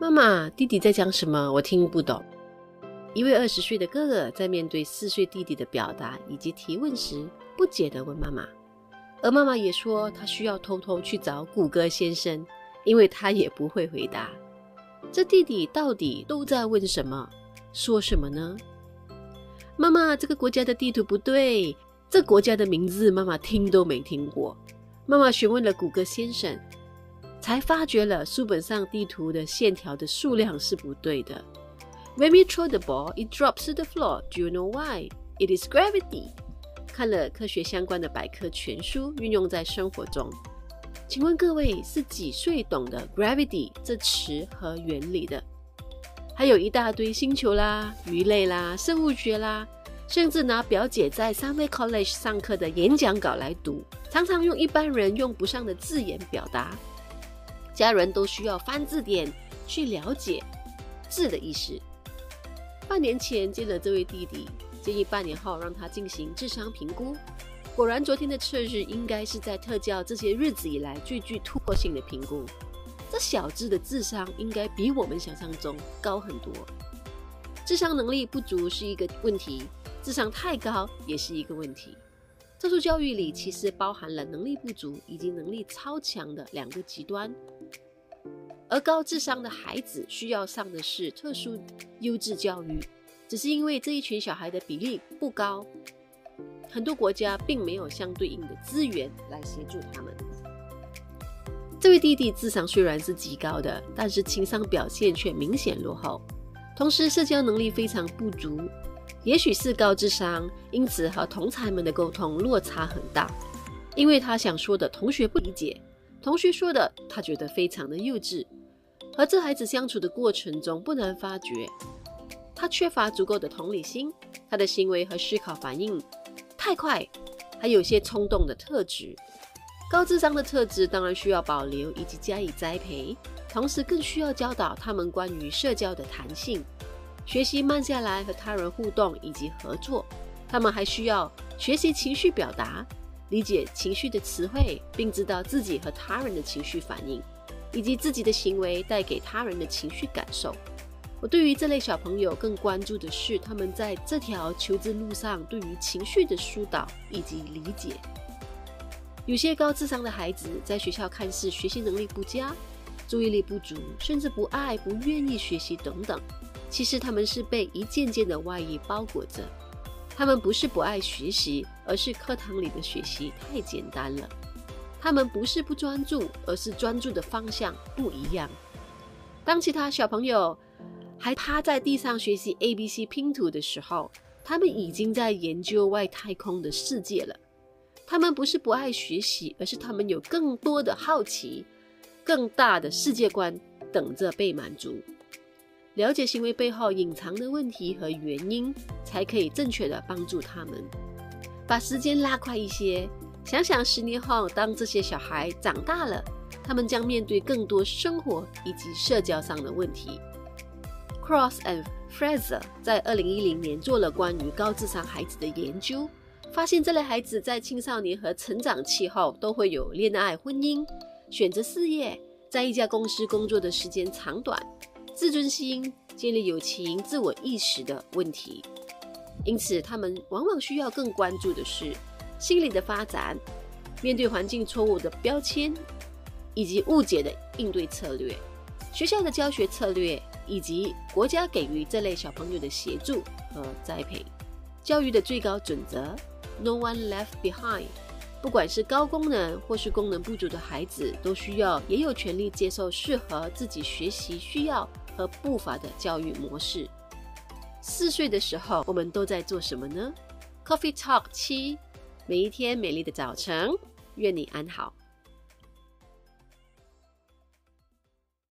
妈妈，弟弟在讲什么？我听不懂。一位二十岁的哥哥在面对四岁弟弟的表达以及提问时，不解地问妈妈，而妈妈也说她需要偷偷去找谷歌先生，因为他也不会回答。这弟弟到底都在问什么？说什么呢？妈妈，这个国家的地图不对，这国家的名字妈妈听都没听过。妈妈询问了谷歌先生。才发觉了书本上地图的线条的数量是不对的。When we throw the ball, it drops to the floor. Do you know why? It is gravity. 看了科学相关的百科全书，运用在生活中。请问各位是几岁懂得 gravity 这词和原理的？还有一大堆星球啦、鱼类啦、生物学啦，甚至拿表姐在 Sunway College 上课的演讲稿来读，常常用一般人用不上的字眼表达。家人都需要翻字典去了解字的意思。半年前见了这位弟弟，建议半年后让他进行智商评估。果然，昨天的测试应该是在特教这些日子以来最具突破性的评估。这小子的智商应该比我们想象中高很多。智商能力不足是一个问题，智商太高也是一个问题。特殊教育里其实包含了能力不足以及能力超强的两个极端。而高智商的孩子需要上的是特殊优质教育，只是因为这一群小孩的比例不高，很多国家并没有相对应的资源来协助他们。这位弟弟智商虽然是极高的，但是情商表现却明显落后，同时社交能力非常不足。也许是高智商，因此和同才们的沟通落差很大，因为他想说的同学不理解，同学说的他觉得非常的幼稚。和这孩子相处的过程中，不难发觉，他缺乏足够的同理心，他的行为和思考反应太快，还有些冲动的特质。高智商的特质当然需要保留以及加以栽培，同时更需要教导他们关于社交的弹性，学习慢下来和他人互动以及合作。他们还需要学习情绪表达，理解情绪的词汇，并知道自己和他人的情绪反应。以及自己的行为带给他人的情绪感受。我对于这类小朋友更关注的是他们在这条求知路上对于情绪的疏导以及理解。有些高智商的孩子在学校看似学习能力不佳、注意力不足，甚至不爱、不愿意学习等等。其实他们是被一件件的外衣包裹着。他们不是不爱学习，而是课堂里的学习太简单了。他们不是不专注，而是专注的方向不一样。当其他小朋友还趴在地上学习 ABC 拼图的时候，他们已经在研究外太空的世界了。他们不是不爱学习，而是他们有更多的好奇、更大的世界观等着被满足。了解行为背后隐藏的问题和原因，才可以正确的帮助他们。把时间拉快一些。想想十年后，当这些小孩长大了，他们将面对更多生活以及社交上的问题。Cross and Fraser 在二零一零年做了关于高智商孩子的研究，发现这类孩子在青少年和成长期后都会有恋爱、婚姻、选择事业、在一家公司工作的时间长短、自尊心、建立友情、自我意识的问题。因此，他们往往需要更关注的是。心理的发展，面对环境错误的标签以及误解的应对策略，学校的教学策略以及国家给予这类小朋友的协助和栽培，教育的最高准则：No one left behind。不管是高功能或是功能不足的孩子，都需要也有权利接受适合自己学习需要和步伐的教育模式。四岁的时候，我们都在做什么呢？Coffee Talk 七。每一天美丽的早晨，愿你安好。